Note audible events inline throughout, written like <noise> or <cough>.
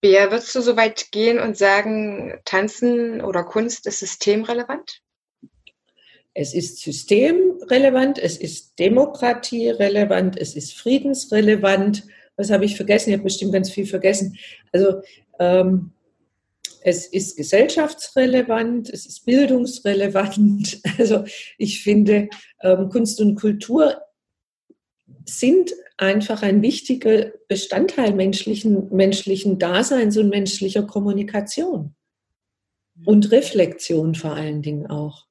Bea, würdest du so weit gehen und sagen, Tanzen oder Kunst ist systemrelevant? Es ist systemrelevant, es ist demokratierelevant, es ist friedensrelevant. Was habe ich vergessen? Ich habe bestimmt ganz viel vergessen. Also ähm, es ist gesellschaftsrelevant, es ist bildungsrelevant. <laughs> Also ich finde, ähm, Kunst und Kultur sind einfach ein wichtiger Bestandteil menschlichen, menschlichen Daseins und menschlicher Kommunikation. Und Reflexion vor allen Dingen auch.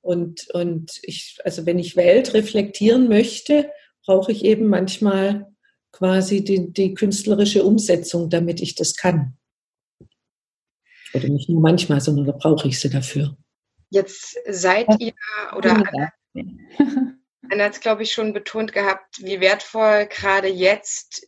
Und, und ich, also wenn ich Welt reflektieren möchte, brauche ich eben manchmal quasi die, die künstlerische Umsetzung, damit ich das kann. Oder nicht nur manchmal, sondern da brauche ich sie dafür. Jetzt seid ihr oder <laughs> Anna hat es, glaube ich, schon betont gehabt, wie wertvoll gerade jetzt,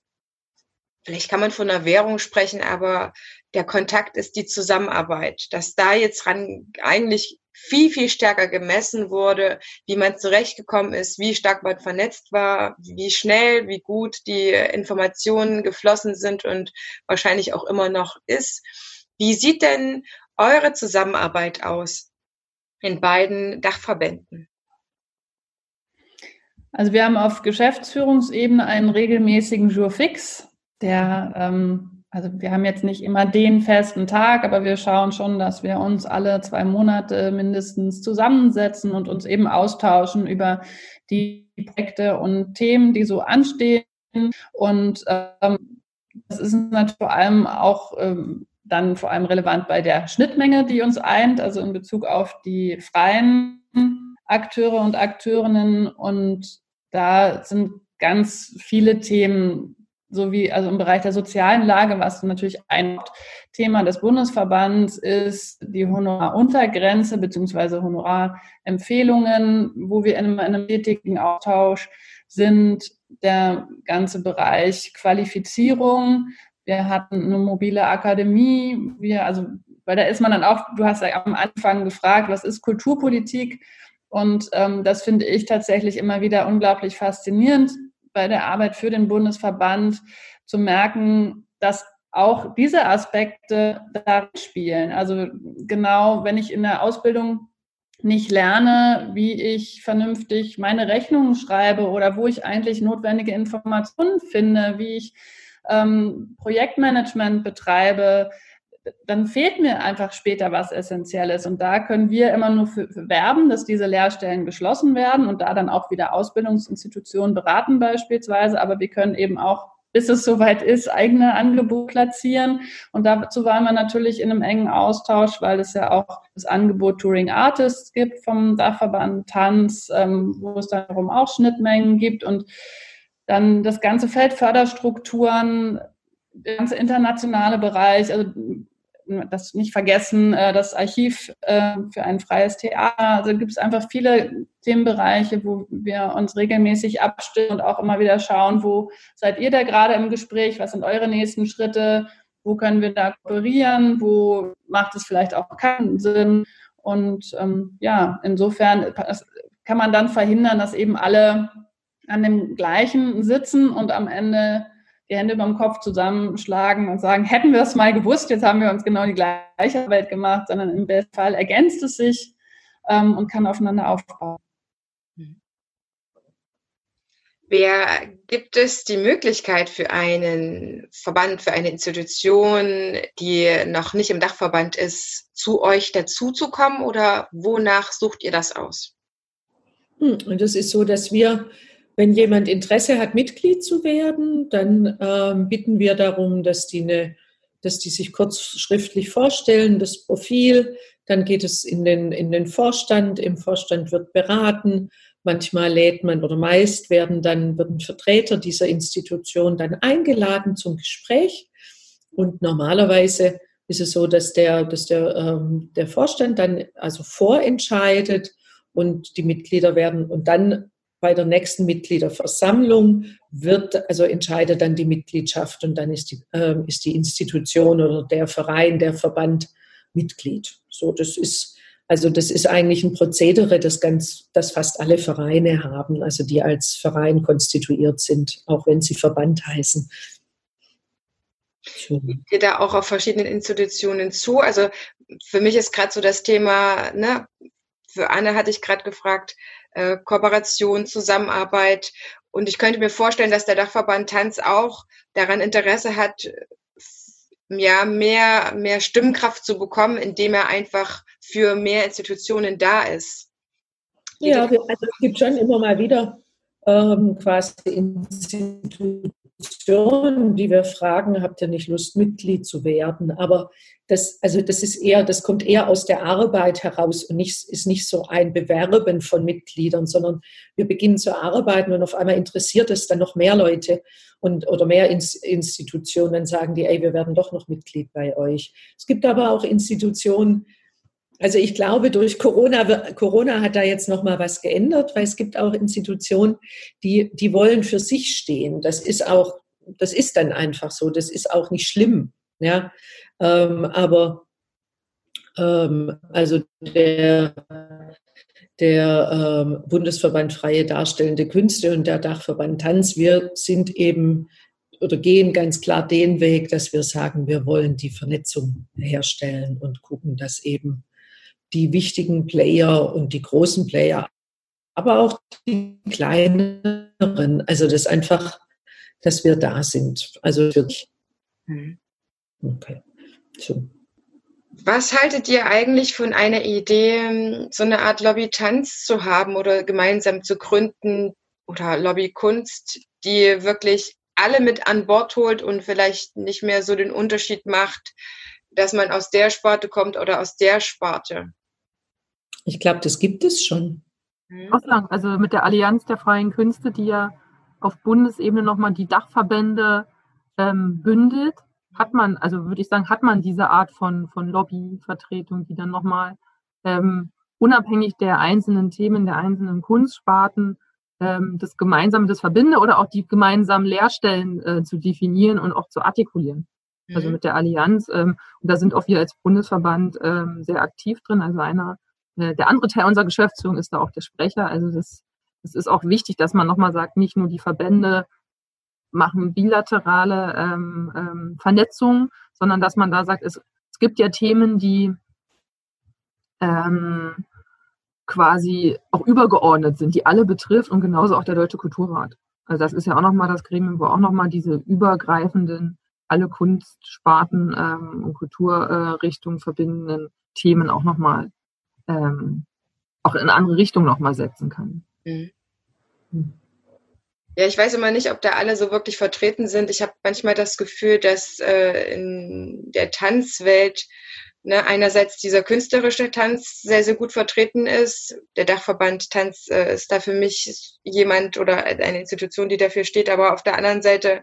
vielleicht kann man von einer Währung sprechen, aber der Kontakt ist die Zusammenarbeit, dass da jetzt ran eigentlich viel, viel stärker gemessen wurde, wie man zurechtgekommen ist, wie stark man vernetzt war, wie schnell, wie gut die Informationen geflossen sind und wahrscheinlich auch immer noch ist. Wie sieht denn eure Zusammenarbeit aus in beiden Dachverbänden? Also wir haben auf Geschäftsführungsebene einen regelmäßigen Jour fix, der ähm, also wir haben jetzt nicht immer den festen Tag, aber wir schauen schon, dass wir uns alle zwei Monate mindestens zusammensetzen und uns eben austauschen über die Projekte und Themen, die so anstehen. Und ähm, das ist natürlich vor allem auch ähm, dann vor allem relevant bei der Schnittmenge, die uns eint, also in Bezug auf die freien Akteure und Akteurinnen. Und da sind ganz viele Themen sowie also im Bereich der sozialen Lage, was natürlich ein Thema des Bundesverbands ist, die Honoraruntergrenze bzw. Honorarempfehlungen, wo wir in einem stetigen Austausch sind, der ganze Bereich Qualifizierung. Wir hatten eine mobile Akademie, wir, also, weil da ist man dann auch, du hast ja am Anfang gefragt, was ist Kulturpolitik? Und ähm, das finde ich tatsächlich immer wieder unglaublich faszinierend bei der Arbeit für den Bundesverband zu merken, dass auch diese Aspekte da spielen. Also genau, wenn ich in der Ausbildung nicht lerne, wie ich vernünftig meine Rechnungen schreibe oder wo ich eigentlich notwendige Informationen finde, wie ich ähm, Projektmanagement betreibe, dann fehlt mir einfach später was Essentielles. Und da können wir immer nur für, für werben, dass diese Lehrstellen geschlossen werden und da dann auch wieder Ausbildungsinstitutionen beraten beispielsweise. Aber wir können eben auch bis es soweit ist, eigene Angebote platzieren. Und dazu waren wir natürlich in einem engen Austausch, weil es ja auch das Angebot Touring Artists gibt vom Dachverband Tanz, ähm, wo es darum auch Schnittmengen gibt und dann das ganze Feld Förderstrukturen, der ganze internationale Bereich, also das nicht vergessen, äh, das Archiv äh, für ein freies Theater. Also gibt es einfach viele Themenbereiche, wo wir uns regelmäßig abstimmen und auch immer wieder schauen, wo seid ihr da gerade im Gespräch, was sind eure nächsten Schritte, wo können wir da kooperieren, wo macht es vielleicht auch keinen Sinn. Und ähm, ja, insofern kann man dann verhindern, dass eben alle an dem gleichen sitzen und am Ende die Hände über dem Kopf zusammenschlagen und sagen, hätten wir es mal gewusst, jetzt haben wir uns genau die gleiche Arbeit gemacht, sondern im besten Fall ergänzt es sich ähm, und kann aufeinander aufbauen. Wer gibt es die Möglichkeit für einen Verband, für eine Institution, die noch nicht im Dachverband ist, zu euch dazuzukommen oder wonach sucht ihr das aus? Hm, und das ist so, dass wir wenn jemand Interesse hat, Mitglied zu werden, dann ähm, bitten wir darum, dass die, eine, dass die sich kurz schriftlich vorstellen, das Profil. Dann geht es in den, in den Vorstand. Im Vorstand wird beraten. Manchmal lädt man oder meist werden dann werden Vertreter dieser Institution dann eingeladen zum Gespräch. Und normalerweise ist es so, dass der, dass der, ähm, der Vorstand dann also vorentscheidet und die Mitglieder werden und dann bei der nächsten Mitgliederversammlung wird, also entscheidet dann die Mitgliedschaft und dann ist die, äh, ist die Institution oder der Verein, der Verband Mitglied. So, das ist, also das ist eigentlich ein Prozedere, das ganz, das fast alle Vereine haben, also die als Verein konstituiert sind, auch wenn sie Verband heißen. Geht da auch auf verschiedenen Institutionen zu? Also für mich ist gerade so das Thema, ne, für Anne hatte ich gerade gefragt, äh, Kooperation, Zusammenarbeit. Und ich könnte mir vorstellen, dass der Dachverband Tanz auch daran Interesse hat, ja, mehr, mehr Stimmkraft zu bekommen, indem er einfach für mehr Institutionen da ist. Ja, also es gibt schon immer mal wieder ähm, quasi Institutionen, die wir fragen, habt ihr nicht Lust, Mitglied zu werden? Aber das, also das ist eher, das kommt eher aus der Arbeit heraus und nicht, ist nicht so ein Bewerben von Mitgliedern, sondern wir beginnen zu arbeiten und auf einmal interessiert es dann noch mehr Leute und, oder mehr Institutionen, sagen die, ey, wir werden doch noch Mitglied bei euch. Es gibt aber auch Institutionen, also ich glaube, durch Corona, Corona hat da jetzt noch mal was geändert, weil es gibt auch Institutionen, die, die wollen für sich stehen. Das ist auch, das ist dann einfach so. Das ist auch nicht schlimm. Ja, ähm, aber ähm, also der, der ähm, Bundesverband Freie Darstellende Künste und der Dachverband Tanz, wir sind eben oder gehen ganz klar den Weg, dass wir sagen, wir wollen die Vernetzung herstellen und gucken, dass eben die wichtigen Player und die großen Player, aber auch die kleineren, also das einfach, dass wir da sind. Also wirklich. Mhm. Okay. So. Was haltet ihr eigentlich von einer Idee, so eine Art Lobby-Tanz zu haben oder gemeinsam zu gründen oder Lobby-Kunst, die wirklich alle mit an Bord holt und vielleicht nicht mehr so den Unterschied macht, dass man aus der Sparte kommt oder aus der Sparte? Ich glaube, das gibt es schon. Mhm. Also mit der Allianz der freien Künste, die ja auf Bundesebene nochmal die Dachverbände ähm, bündelt, hat man, also würde ich sagen, hat man diese Art von, von Lobbyvertretung, die dann nochmal ähm, unabhängig der einzelnen Themen, der einzelnen Kunstsparten ähm, das Gemeinsame, das Verbinde oder auch die gemeinsamen Lehrstellen äh, zu definieren und auch zu artikulieren. Also mhm. Also mit der Allianz. Ähm, und da sind auch wir als Bundesverband ähm, sehr aktiv drin. Also einer, der andere Teil unserer Geschäftsführung ist da auch der Sprecher. Also das, das ist auch wichtig, dass man nochmal sagt, nicht nur die Verbände machen bilaterale ähm, ähm, Vernetzung, sondern dass man da sagt, es, es gibt ja Themen, die ähm, quasi auch übergeordnet sind, die alle betrifft und genauso auch der Deutsche Kulturrat. Also das ist ja auch nochmal das Gremium, wo auch nochmal diese übergreifenden, alle Kunstsparten ähm, und Kulturrichtungen äh, verbindenden Themen auch nochmal ähm, auch in eine andere Richtung nochmal setzen kann. Mhm. Hm. Ja, ich weiß immer nicht, ob da alle so wirklich vertreten sind. Ich habe manchmal das Gefühl, dass äh, in der Tanzwelt ne, einerseits dieser künstlerische Tanz sehr, sehr gut vertreten ist. Der Dachverband Tanz äh, ist da für mich jemand oder eine Institution, die dafür steht. Aber auf der anderen Seite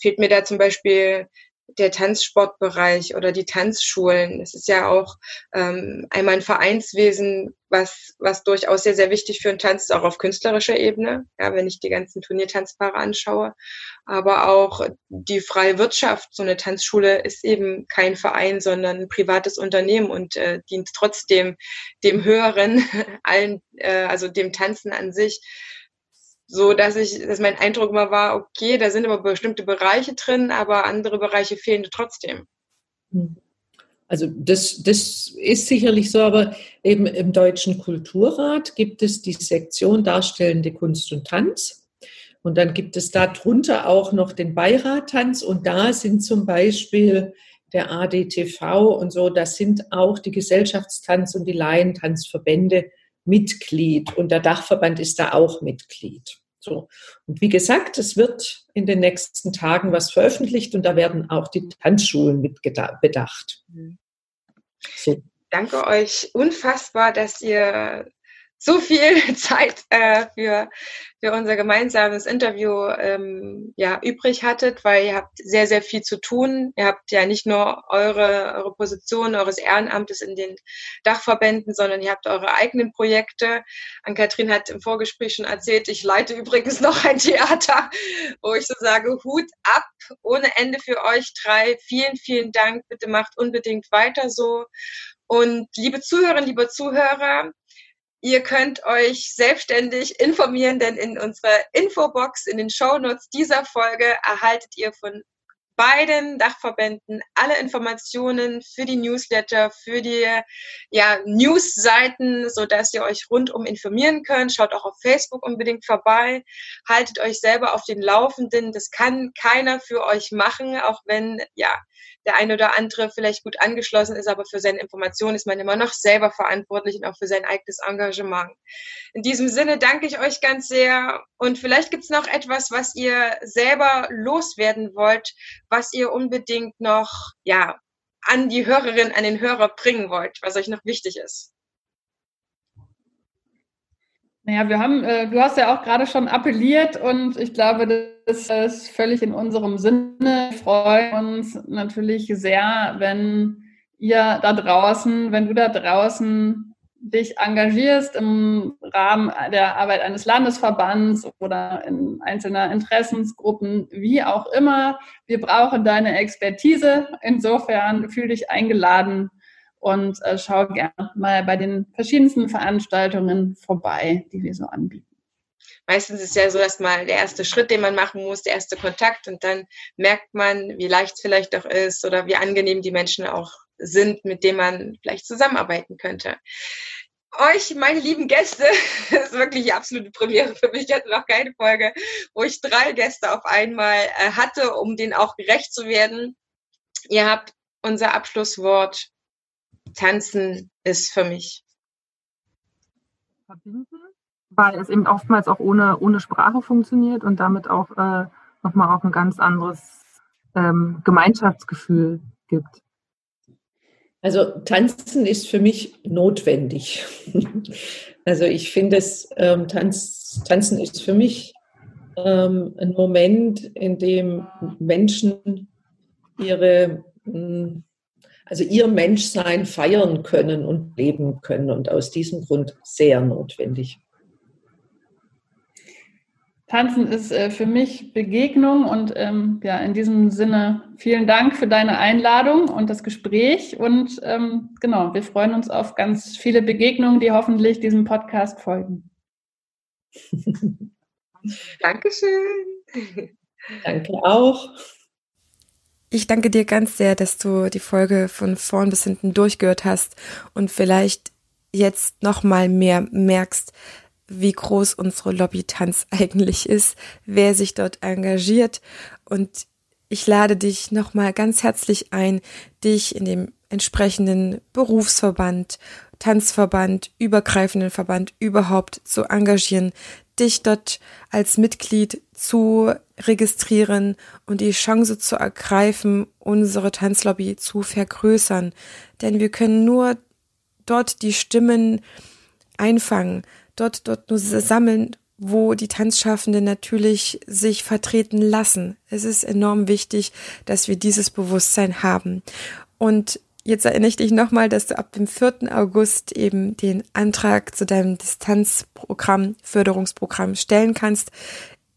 fehlt mir da zum Beispiel der Tanzsportbereich oder die Tanzschulen. Es ist ja auch ähm, einmal ein Vereinswesen, was, was durchaus sehr, sehr wichtig für einen Tanz ist, auch auf künstlerischer Ebene, ja, wenn ich die ganzen Turniertanzpaare anschaue. Aber auch die freie Wirtschaft, so eine Tanzschule ist eben kein Verein, sondern ein privates Unternehmen und äh, dient trotzdem dem Höheren, <laughs> allen, äh, also dem Tanzen an sich so dass ich, dass mein Eindruck immer war, okay, da sind aber bestimmte Bereiche drin, aber andere Bereiche fehlen trotzdem. Hm. Also das, das ist sicherlich so, aber eben im Deutschen Kulturrat gibt es die Sektion Darstellende Kunst und Tanz. Und dann gibt es darunter auch noch den Beirat Tanz und da sind zum Beispiel der ADTV und so, das sind auch die Gesellschaftstanz- und die Laientanzverbände Mitglied und der Dachverband ist da auch Mitglied. So. Und wie gesagt, es wird in den nächsten Tagen was veröffentlicht und da werden auch die Tanzschulen mit bedacht. Mhm. So. Danke euch unfassbar, dass ihr so viel <laughs> Zeit äh, für, für unser gemeinsames Interview ähm, ja, übrig hattet, weil ihr habt sehr, sehr viel zu tun. Ihr habt ja nicht nur eure, eure Position eures Ehrenamtes in den Dachverbänden, sondern ihr habt eure eigenen Projekte. Ann-Kathrin hat im Vorgespräch schon erzählt, ich leite übrigens <laughs> noch ein Theater, wo ich so sage, Hut ab, ohne Ende für euch drei. Vielen, vielen Dank. Bitte macht unbedingt weiter so. Und liebe Zuhörerinnen, liebe Zuhörer, Ihr könnt euch selbstständig informieren, denn in unserer Infobox, in den Shownotes dieser Folge erhaltet ihr von beiden Dachverbänden alle Informationen für die Newsletter, für die ja, Newsseiten, so dass ihr euch rundum informieren könnt. Schaut auch auf Facebook unbedingt vorbei. Haltet euch selber auf den Laufenden. Das kann keiner für euch machen, auch wenn ja der eine oder andere vielleicht gut angeschlossen ist, aber für seine Informationen ist man immer noch selber verantwortlich und auch für sein eigenes Engagement. In diesem Sinne danke ich euch ganz sehr und vielleicht gibt es noch etwas, was ihr selber loswerden wollt, was ihr unbedingt noch ja an die Hörerin, an den Hörer bringen wollt, was euch noch wichtig ist. Naja, wir haben, äh, du hast ja auch gerade schon appelliert und ich glaube, das ist völlig in unserem Sinne. Wir freuen uns natürlich sehr, wenn ihr da draußen, wenn du da draußen dich engagierst im Rahmen der Arbeit eines Landesverbands oder in einzelner Interessensgruppen, wie auch immer. Wir brauchen deine Expertise. Insofern fühl dich eingeladen, und äh, schau gerne mal bei den verschiedensten Veranstaltungen vorbei, die wir so anbieten. Meistens ist ja so erstmal der erste Schritt, den man machen muss, der erste Kontakt und dann merkt man, wie leicht es vielleicht auch ist oder wie angenehm die Menschen auch sind, mit denen man vielleicht zusammenarbeiten könnte. Euch, meine lieben Gäste, <laughs> das ist wirklich die absolute Premiere für mich. Ich hatte noch keine Folge, wo ich drei Gäste auf einmal äh, hatte, um denen auch gerecht zu werden. Ihr habt unser Abschlusswort Tanzen ist für mich. Verbinden, weil es eben oftmals auch ohne, ohne Sprache funktioniert und damit auch äh, nochmal auch ein ganz anderes ähm, Gemeinschaftsgefühl gibt. Also tanzen ist für mich notwendig. <laughs> also ich finde es, ähm, Tanz, tanzen ist für mich ähm, ein Moment, in dem Menschen ihre mh, hm, also ihr Menschsein feiern können und leben können und aus diesem Grund sehr notwendig. Tanzen ist äh, für mich Begegnung und ähm, ja, in diesem Sinne vielen Dank für deine Einladung und das Gespräch und ähm, genau, wir freuen uns auf ganz viele Begegnungen, die hoffentlich diesem Podcast folgen. <laughs> Dankeschön. Danke auch. Ich danke dir ganz sehr, dass du die Folge von vorn bis hinten durchgehört hast und vielleicht jetzt noch mal mehr merkst, wie groß unsere Lobby Tanz <laughs> eigentlich ist, wer sich dort engagiert. Und ich lade dich noch mal ganz herzlich ein, dich in dem entsprechenden Berufsverband, Tanzverband, übergreifenden Verband überhaupt zu engagieren, dich dort als Mitglied zu registrieren und die Chance zu ergreifen, unsere Tanzlobby zu vergrößern. Denn wir können nur dort die Stimmen einfangen, dort, dort nur sammeln, wo die Tanzschaffenden natürlich sich vertreten lassen. Es ist enorm wichtig, dass wir dieses Bewusstsein haben. Und Jetzt erinnere ich dich nochmal, dass du ab dem 4. August eben den Antrag zu deinem Distanzprogramm, Förderungsprogramm stellen kannst.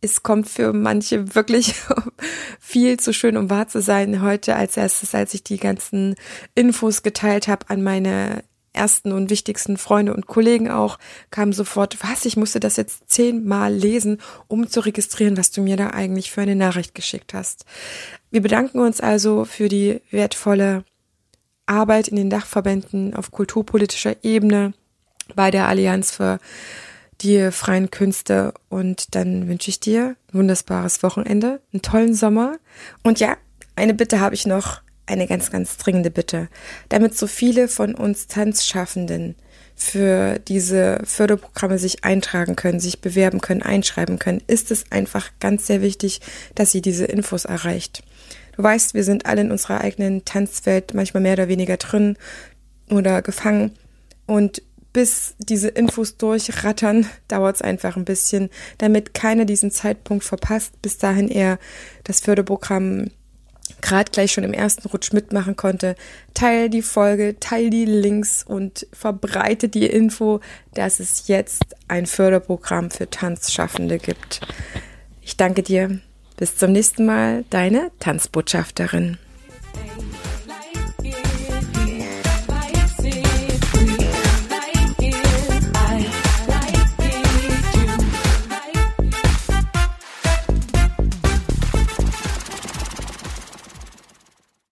Es kommt für manche wirklich <laughs> viel zu schön, um wahr zu sein. Heute als erstes, als ich die ganzen Infos geteilt habe an meine ersten und wichtigsten Freunde und Kollegen auch, kam sofort, was, ich musste das jetzt zehnmal lesen, um zu registrieren, was du mir da eigentlich für eine Nachricht geschickt hast. Wir bedanken uns also für die wertvolle Arbeit in den Dachverbänden auf kulturpolitischer Ebene bei der Allianz für die freien Künste und dann wünsche ich dir ein wunderbares Wochenende, einen tollen Sommer und ja, eine Bitte habe ich noch, eine ganz, ganz dringende Bitte. Damit so viele von uns Tanzschaffenden für diese Förderprogramme sich eintragen können, sich bewerben können, einschreiben können, ist es einfach ganz sehr wichtig, dass sie diese Infos erreicht. Du weißt, wir sind alle in unserer eigenen Tanzwelt manchmal mehr oder weniger drin oder gefangen. Und bis diese Infos durchrattern, <laughs> dauert es einfach ein bisschen, damit keiner diesen Zeitpunkt verpasst, bis dahin er das Förderprogramm gerade gleich schon im ersten Rutsch mitmachen konnte. Teil die Folge, teil die Links und verbreite die Info, dass es jetzt ein Förderprogramm für Tanzschaffende gibt. Ich danke dir. Bis zum nächsten Mal, deine Tanzbotschafterin.